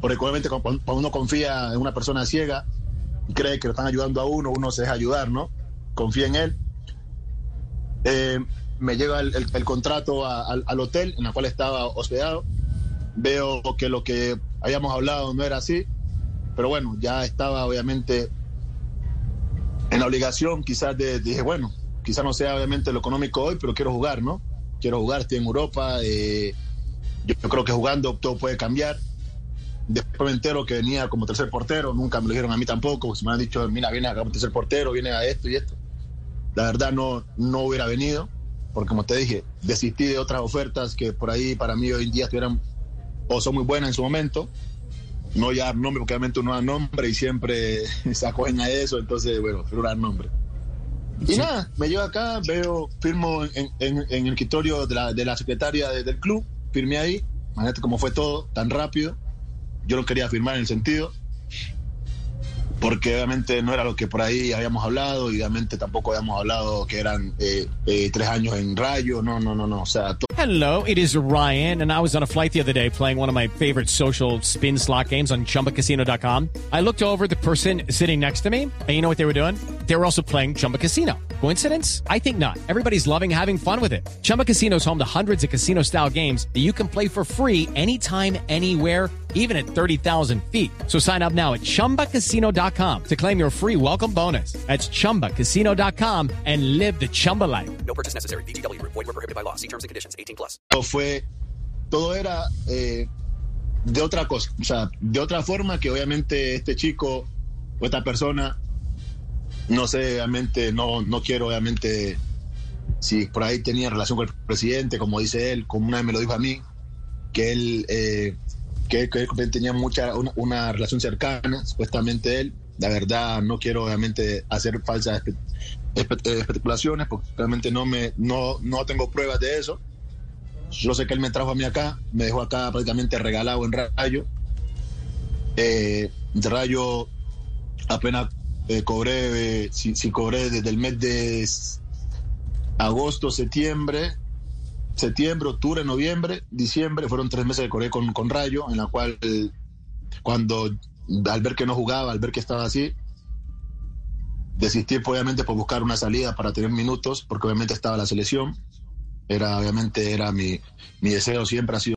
Porque obviamente cuando uno confía en una persona ciega, cree que lo están ayudando a uno, uno se deja ayudar, ¿no? Confía en él. Eh, me llega el, el- el contrato a- al, al hotel en el cual estaba hospedado. Veo que lo que habíamos hablado no era así, pero bueno, ya estaba obviamente en la obligación quizás de, dije, bueno, quizás no sea obviamente lo económico hoy, pero quiero jugar, ¿no? Quiero jugar, estoy en Europa, eh, yo, yo creo que jugando todo puede cambiar. Después me entero que venía como tercer portero, nunca me lo dijeron a mí tampoco, se me han dicho, mira, viene acá como tercer portero, viene a esto y esto. La verdad no, no hubiera venido, porque como te dije, desistí de otras ofertas que por ahí para mí hoy en día estuvieran o son muy buenas en su momento. No voy a dar nombre, porque obviamente uno da nombre y siempre se acogen a eso, entonces, bueno, prefiero dar nombre. Y nada, me llevo acá, veo, firmo en, en- en el escritorio de la, de la secretaria de- del club, firmé ahí, imagínate cómo fue todo, tan rápido. Yo no quería firmar en el sentido, porque obviamente no era lo que por ahí habíamos hablado, y obviamente tampoco habíamos hablado que eran eh, eh, tres años en rayo, no, no, no, no, o sea, Hello, it is Ryan, and I was on a flight the other day playing one of my favorite social spin slot games on chumbacasino.com. I looked over the person sitting next to me, and you know what they were doing? They were also playing Chumba Casino. Coincidence? I think not. Everybody's loving having fun with it. Chumba Casino is home to hundreds of casino style games that you can play for free anytime, anywhere, even at 30,000 feet. So sign up now at chumbacasino.com to claim your free welcome bonus. That's chumbacasino.com and live the Chumba life. No purchase necessary. VGW Group. Void were prohibited by law. See terms and conditions. 18 plus. todo fue, todo era eh, de otra cosa, o sea, de otra forma que obviamente este chico o esta persona, no sé, obviamente, no, no quiero obviamente, si por ahí tenía relación con el presidente, como dice él, como una vez me lo dijo a mí, que él, eh, que, tenía mucha, una, relación cercana, supuestamente él, la verdad no quiero obviamente hacer falsas eh, especulaciones, porque realmente no, me, no, no tengo pruebas de eso. Yo sé que él me trajo a mí acá, me dejó acá prácticamente regalado en Rayo. Eh, Rayo apenas eh, cobré, si, cobré desde el mes de agosto, septiembre, septiembre, octubre, noviembre, diciembre, fueron tres meses que cobré con, con Rayo, en la cual cuando al ver que no jugaba, al ver que estaba así, desistí obviamente por buscar una salida para tener minutos, porque obviamente estaba la selección. Era, obviamente, era mi, mi deseo siempre ha sido